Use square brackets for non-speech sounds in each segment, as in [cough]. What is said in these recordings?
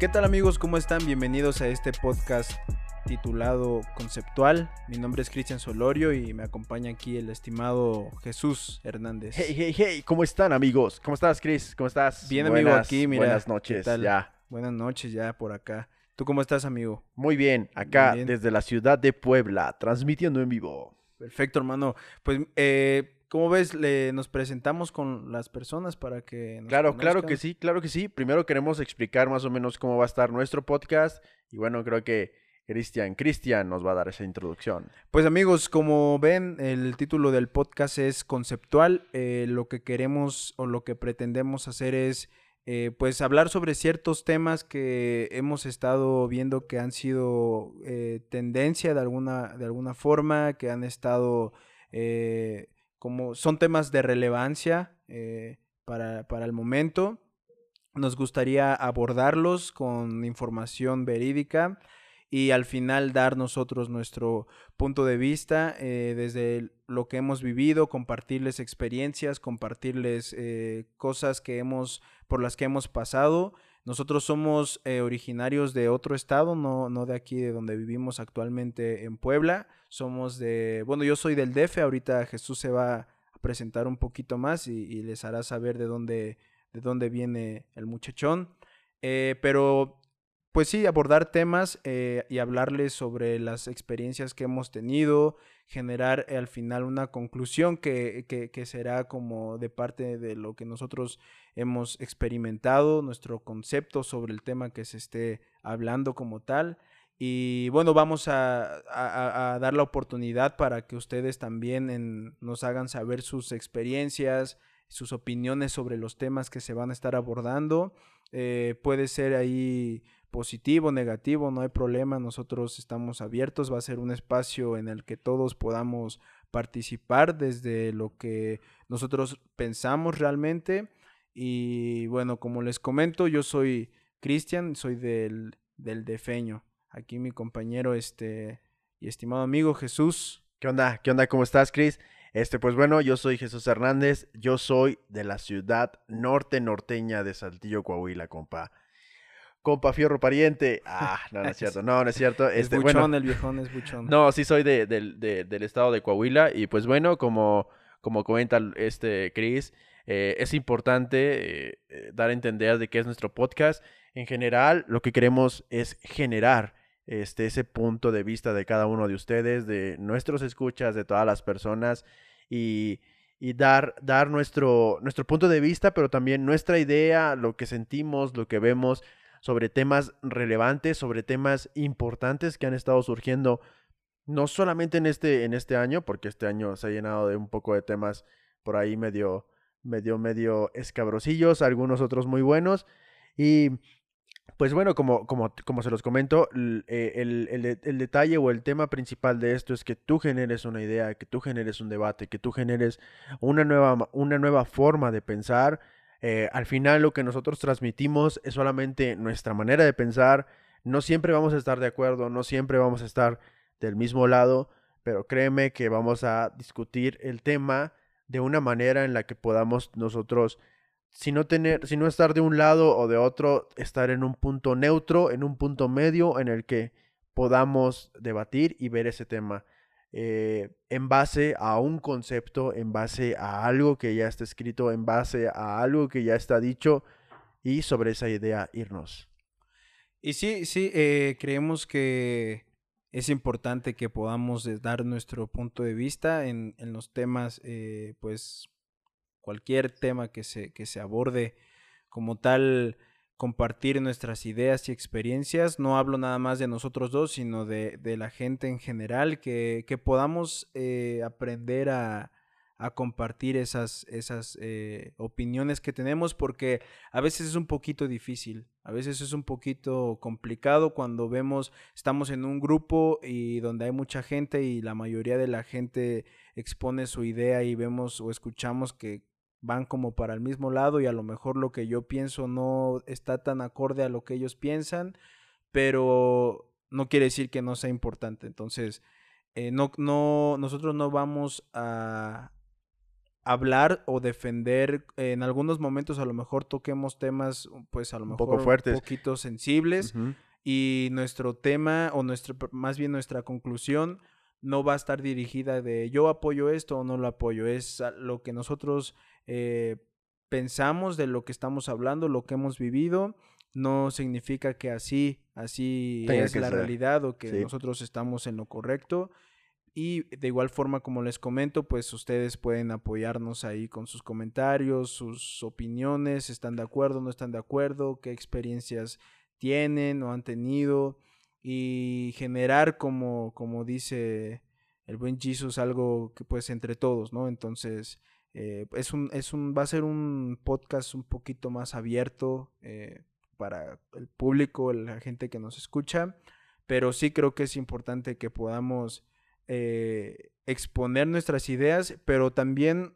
¿Qué tal amigos? ¿Cómo están? Bienvenidos a este podcast titulado Conceptual. Mi nombre es Cristian Solorio y me acompaña aquí el estimado Jesús Hernández. Hey, hey, hey, ¿cómo están amigos? ¿Cómo estás, Chris? ¿Cómo estás? Bien, amigo, aquí, mira. Buenas noches, ya. Buenas noches, ya por acá. ¿Tú cómo estás, amigo? Muy bien, acá desde la ciudad de Puebla, transmitiendo en vivo. Perfecto, hermano. Pues, eh, ¿cómo ves? Le, nos presentamos con las personas para que nos Claro, claro que sí, claro que sí. Primero queremos explicar más o menos cómo va a estar nuestro podcast. Y bueno, creo que Cristian, Cristian nos va a dar esa introducción. Pues amigos, como ven, el título del podcast es conceptual. Eh, lo que queremos o lo que pretendemos hacer es eh, pues hablar sobre ciertos temas que hemos estado viendo que han sido eh, tendencia de alguna, de alguna forma, que han estado como son temas de relevancia para, para el momento. Nos gustaría abordarlos con información verídica y al final dar nosotros nuestro punto de vista eh, desde lo que hemos vivido, compartirles experiencias, compartirles eh, cosas que hemos, por las que hemos pasado. Nosotros somos eh, originarios de otro estado, no, no de aquí de donde vivimos actualmente en Puebla. Somos de, bueno, yo soy del DF, ahorita Jesús se va a presentar un poquito más y, les hará saber de dónde, de dónde viene el muchachón. pero pues sí, abordar temas eh, y hablarles sobre las experiencias que hemos tenido, generar al final una conclusión que, que, será como de parte de lo que nosotros hemos experimentado, nuestro concepto sobre el tema que se esté hablando como tal. Y bueno, vamos a, a, dar la oportunidad para que ustedes también nos hagan saber sus experiencias, sus opiniones sobre los temas que se van a estar abordando. Eh, puede ser ahí positivo, negativo, no hay problema, nosotros estamos abiertos, va a ser un espacio en el que todos podamos participar desde lo que nosotros pensamos realmente. Y bueno, como les comento, yo soy Cristian, soy del, del Defeño. Aquí mi compañero este y estimado amigo Jesús. ¿Qué onda? ¿Qué onda? ¿Cómo estás, Cris? Este, pues bueno, yo soy Jesús Hernández, yo soy de la ciudad norte norteña de Saltillo, Coahuila, compa compa fierro pariente. [laughs] Ah, no, no es cierto, no, no es cierto. Este, es buchón, el viejón es buchón. No, sí soy de, del estado de Coahuila y pues bueno, como, como comenta este Chris, eh, es importante eh, eh, dar a entender de qué es nuestro podcast. En general, lo que queremos es generar este, ese punto de vista de cada uno de ustedes, de nuestros escuchas, de todas las personas y, y dar, dar nuestro, nuestro punto de vista, pero también nuestra idea, lo que sentimos, lo que vemos sobre temas relevantes, sobre temas importantes que han estado surgiendo, no solamente en este, en este año, porque este año se ha llenado de un poco de temas por ahí medio, medio, medio escabrosillos, algunos otros muy buenos. Y pues bueno, como, como, como se los comento, eh, el, el, detalle o el tema principal de esto es que tú generes una idea, que tú generes un debate, que tú generes una nueva, una nueva forma de pensar eh, al final lo que nosotros transmitimos es solamente nuestra manera de pensar. No siempre vamos a estar de acuerdo, no siempre vamos a estar del mismo lado, pero créeme que vamos a discutir el tema de una manera en la que podamos nosotros, si no tener, si no estar de un lado o de otro, estar en un punto neutro, en un punto medio en el que podamos debatir y ver ese tema. Eh, en base a un concepto, en base a algo que ya está escrito, en base a algo que ya está dicho y sobre esa idea irnos. Y sí, sí, eh, creemos que es importante que podamos eh, dar nuestro punto de vista en, en los temas, pues cualquier tema que se, que se aborde como tal compartir nuestras ideas y experiencias. No hablo nada más de nosotros dos, sino de, la gente en general, que, podamos eh, aprender a, compartir esas, esas eh, opiniones que tenemos, porque a veces es un poquito difícil, a veces es un poquito complicado cuando vemos, estamos en un grupo y donde hay mucha gente y la mayoría de la gente expone su idea y vemos o escuchamos que van como para el mismo lado y a lo mejor lo que yo pienso no está tan acorde a lo que ellos piensan, pero no quiere decir que no sea importante. Entonces, eh, no, no, nosotros no vamos a, hablar o defender en algunos momentos a lo mejor toquemos temas pues a lo Un mejor poco fuertes. un poquito sensibles y nuestro tema o nuestro más bien nuestra conclusión no va a estar dirigida de yo apoyo esto o no lo apoyo es lo que nosotros eh, pensamos de lo que estamos hablando lo que hemos vivido no significa que así así Tenga es la ser. realidad o que Sí. nosotros estamos en lo correcto y de igual forma, como les comento, pues ustedes pueden apoyarnos ahí con sus comentarios, sus opiniones, están de acuerdo, no están de acuerdo, qué experiencias tienen o han tenido y generar como, como dice el buen Jesus, algo que pues entre todos, ¿no? Entonces, eh, es un, es un, va a ser un podcast un poquito más abierto eh, para el público, la gente que nos escucha, pero sí creo que es importante que podamos eh, exponer nuestras ideas, pero también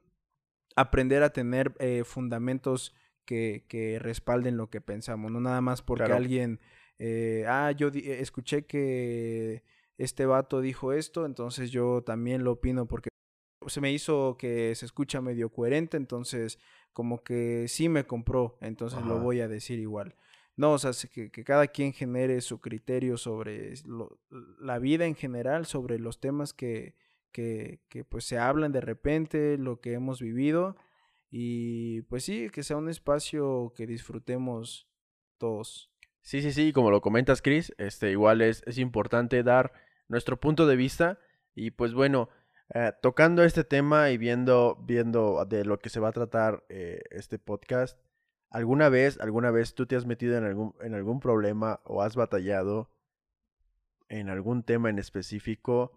aprender a tener eh, fundamentos que, que respalden lo que pensamos, no nada más porque Claro. alguien, eh, ah, yo di- escuché que este vato dijo esto, entonces yo también lo opino porque se me hizo que se escucha medio coherente, entonces como que sí me compró, entonces lo voy a decir igual. No, o sea, se- que, que cada quien genere su criterio sobre lo- la vida en general, sobre los temas que, que, que, pues se hablan de repente, lo que hemos vivido y pues sí, que sea un espacio que disfrutemos todos. Sí, sí, sí, como lo comentas, Chris, este, igual es, es importante dar nuestro punto de vista y pues bueno, eh, tocando este tema y viendo, viendo de lo que se va a tratar eh, este podcast, ¿alguna vez, alguna vez tú te has metido en algún, en algún problema o has batallado en algún tema en específico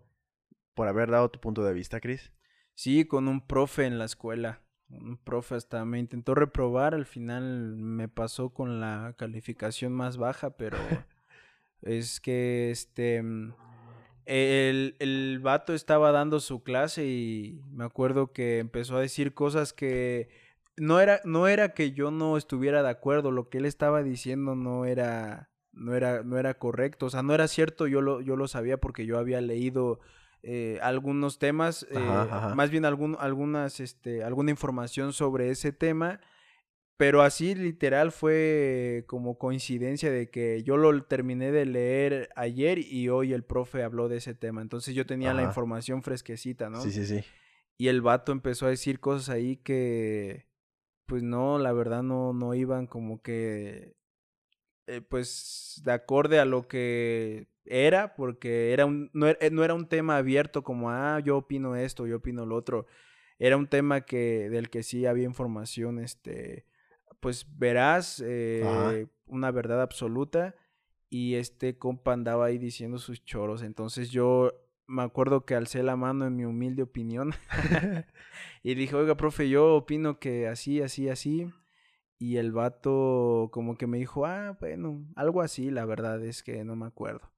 por haber dado tu punto de vista, Chris? Sí, con un profe en la escuela. Un profe hasta me intentó reprobar, al final me pasó con la calificación más baja, pero [laughs] es que este mm, el, el vato estaba dando su clase y me acuerdo que empezó a decir cosas que no era, no era que yo no estuviera de acuerdo, lo que él estaba diciendo no era, no era, no era correcto, o sea, no era cierto, yo lo, yo lo sabía porque yo había leído eh, algunos temas, eh, Ajá, ajá. más bien algún, algunas, este, alguna información sobre ese tema, pero así literal fue como coincidencia de que yo lo terminé de leer ayer y hoy el profe habló de ese tema, entonces yo tenía la información fresquecita, ¿no? Sí, sí, sí. Y el vato empezó a decir cosas ahí que, pues no, la verdad no, no iban como que, eh, pues, de acorde a lo que era, porque era un, no, era, no era un tema abierto como, ah, yo opino esto, yo opino lo otro. Era un tema que, del que sí había información, este, pues verás, eh, una verdad absoluta. Y este compa andaba ahí diciendo sus choros. Entonces yo me acuerdo que alcé la mano en mi humilde opinión. [laughs] y dije, oiga, profe, yo opino que así, así, así. Y el vato como que me dijo, ah, bueno, algo así, la verdad es que no me acuerdo.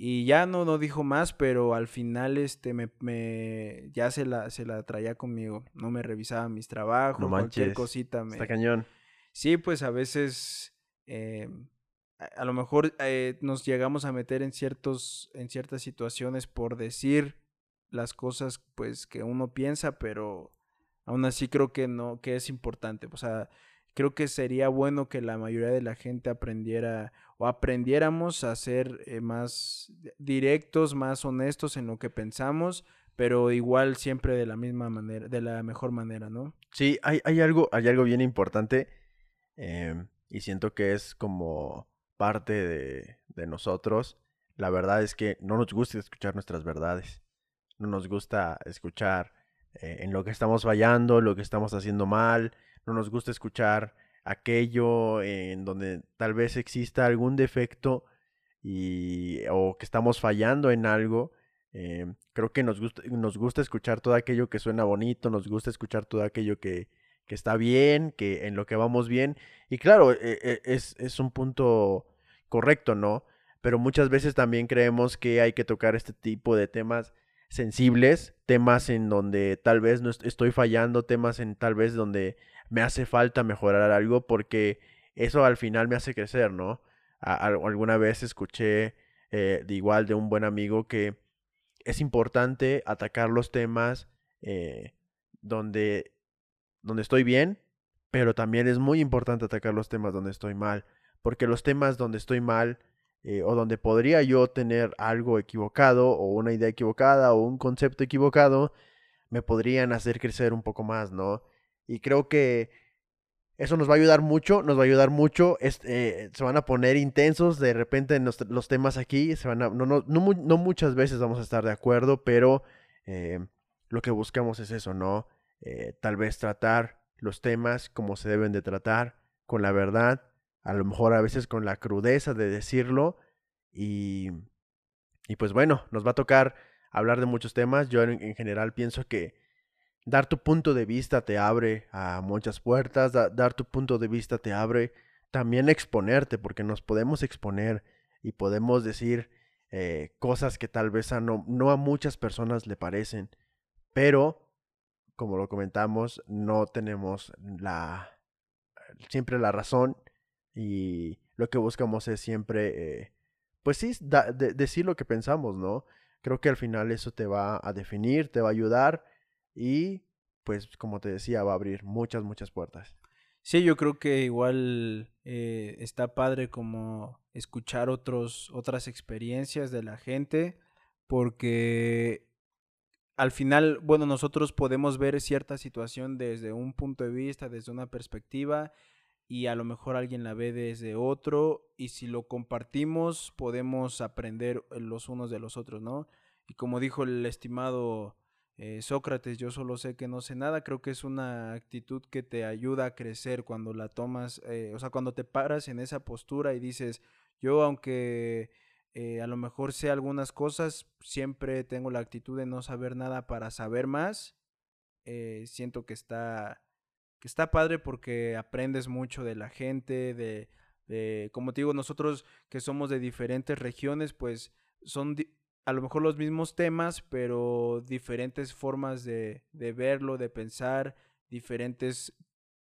Y ya no, no dijo más, pero al final este me, me ya se la, se la traía conmigo. No me revisaba mis trabajos, No cualquier cosita me. Está cañón. Sí, pues a veces eh, a, a lo mejor eh, nos llegamos a meter en ciertos, en ciertas situaciones por decir las cosas pues que uno piensa, pero aún así creo que no, que es importante. O sea, creo que sería bueno que la mayoría de la gente aprendiera o aprendiéramos a ser eh, más directos, más honestos en lo que pensamos, pero igual siempre de la misma manera, de la mejor manera, ¿no? Sí, hay, hay algo, hay algo bien importante em, y siento que es como parte de, nosotros. La verdad es que no nos gusta escuchar nuestras verdades. No nos gusta escuchar eh, en lo que estamos fallando, lo que estamos haciendo mal. No nos gusta escuchar aquello en donde tal vez exista algún defecto y, o que estamos fallando en algo. em, creo que nos gusta, nos gusta escuchar todo aquello que suena bonito, nos gusta escuchar todo aquello que, que está bien, que en lo que vamos bien. Y claro, e- e- es, es un punto correcto, ¿no? Pero muchas veces también creemos que hay que tocar este tipo de temas sensibles, temas en donde tal vez no est- estoy fallando, temas en tal vez donde me hace falta mejorar algo, porque eso al final me hace crecer, ¿no? Alguna vez escuché eh, de igual de un buen amigo que es importante atacar los temas eh, donde donde estoy bien, pero también es muy importante atacar los temas donde estoy mal, porque los temas donde estoy mal eh, o donde podría yo tener algo equivocado o una idea equivocada o un concepto equivocado, me podrían hacer crecer un poco más, ¿no? Y creo que eso nos va a ayudar mucho, nos va a ayudar mucho. Eh, se van a poner intensos de repente los, los, temas aquí. Se van a, no, no, no, muchas veces vamos a estar de acuerdo, pero eh, lo que buscamos es eso, ¿no? Eh, tal vez tratar los temas como se deben de tratar, con la verdad, a lo mejor a veces con la crudeza de decirlo. Y, y pues bueno, nos va a tocar hablar de muchos temas. Yo en general pienso que dar tu punto de vista te abre a muchas puertas, dar tu punto de vista te abre también exponerte, porque nos podemos exponer y podemos decir eh, cosas que tal vez no, no a muchas personas le parecen, pero como lo comentamos, no tenemos la siempre la razón y lo que buscamos es siempre, eh, pues sí, decir lo que pensamos, ¿no? Creo que al final eso te va a definir, te va a ayudar y pues como te decía va a abrir muchas, muchas puertas. Sí, yo creo que igual eh, está padre como escuchar otros, otras experiencias de la gente, porque al final, bueno, nosotros podemos ver cierta situación desde un punto de vista, desde una perspectiva, y a lo mejor alguien la ve desde otro, y si lo compartimos podemos aprender los unos de los otros, ¿no? Y como dijo el estimado eh, Sócrates, yo solo sé que no sé nada, creo que es una actitud que te ayuda a crecer cuando la tomas, eh, o sea, cuando te paras en esa postura y dices, yo aunque eh, a lo mejor sé algunas cosas, siempre tengo la actitud de no saber nada para saber más, siento que está, que está padre porque aprendes mucho de la gente, de, de, como te digo, nosotros que somos de diferentes regiones, pues son a lo mejor los mismos temas, pero diferentes formas de, verlo, de pensar, diferentes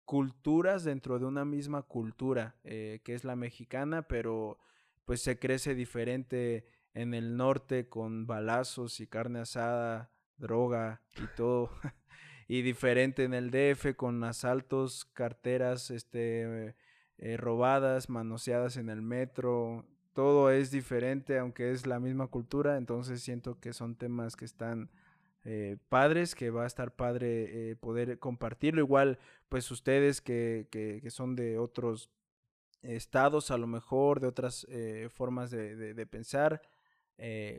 culturas dentro de una misma cultura, eh, que es la mexicana, pero pues se crece diferente en el norte con balazos y carne asada, droga y todo, [laughs] y diferente en el DF con asaltos, carteras, este, eh, robadas, manoseadas en el metro, todo es diferente, aunque es la misma cultura, entonces siento que son temas que están eh, padres, que va a estar padre eh, poder compartirlo. Igual, pues ustedes que, que, son de otros estados, a lo mejor, de otras eh, formas de, de pensar,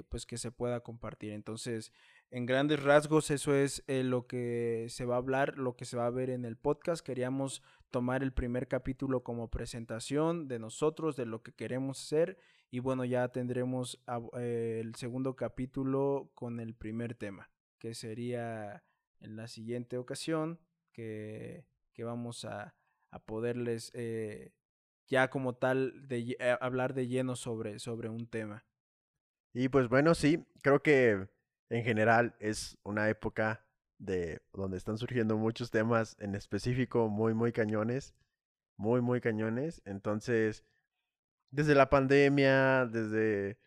pues que se pueda compartir. Entonces, en grandes rasgos, eso es lo que se va a hablar, lo que se va a ver en el podcast. Queríamos tomar el primer capítulo como presentación de nosotros, de lo que queremos hacer. Y bueno, ya tendremos eh, el segundo capítulo con el primer tema, que sería en la siguiente ocasión, que, que vamos a, a poderles eh, ya como tal de, eh, hablar de lleno sobre, sobre un tema. Y pues bueno, sí, creo que en general es una época de donde están surgiendo muchos temas en específico muy, muy cañones, muy, muy cañones. Entonces, desde la pandemia, desde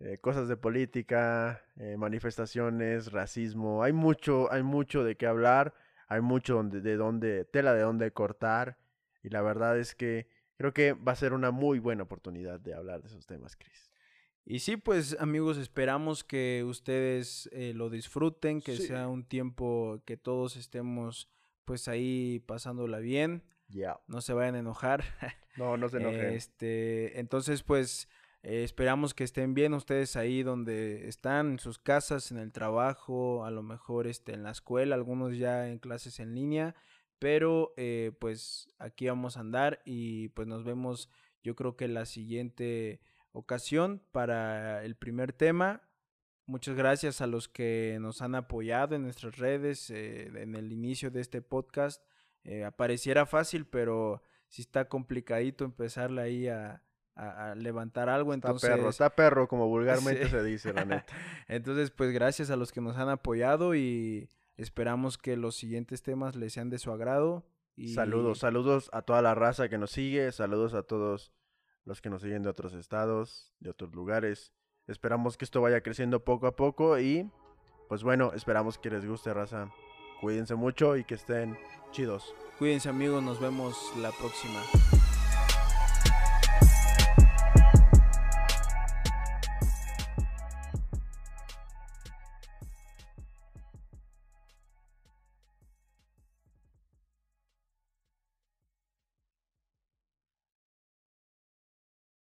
eh, cosas de política, eh, manifestaciones, racismo, hay mucho, hay mucho de qué hablar, hay mucho donde, de dónde, tela de dónde cortar. Y la verdad es que creo que va a ser una muy buena oportunidad de hablar de esos temas, Chris. Y sí, pues amigos, esperamos que ustedes eh, lo disfruten, que sea un tiempo que todos estemos pues ahí pasándola bien. Ya. No se vayan a enojar. [laughs] No, no se enojen. Este, entonces, pues eh, esperamos que estén bien ustedes ahí donde están, en sus casas, en el trabajo, a lo mejor este, en la escuela, algunos ya en clases en línea. Pero eh, pues aquí vamos a andar y pues nos vemos yo creo que la siguiente ocasión para el primer tema. Muchas gracias a los que nos han apoyado en nuestras redes eh, en el inicio de este podcast. Eh, apareciera fácil, pero si está complicadito empezarle ahí a, levantar algo. Entonces, está perro, está perro, como [laughs] vulgarmente se dice, la neta. [laughs] entonces, pues gracias a los que nos han apoyado y esperamos que los siguientes temas les sean de su agrado. Y... Saludos, saludos a toda la raza que nos sigue, saludos a todos los que nos siguen de otros estados, de otros lugares. Esperamos que esto vaya creciendo poco a poco y pues bueno, esperamos que les guste, raza. Cuídense mucho y que estén chidos. Cuídense amigos, nos vemos la próxima.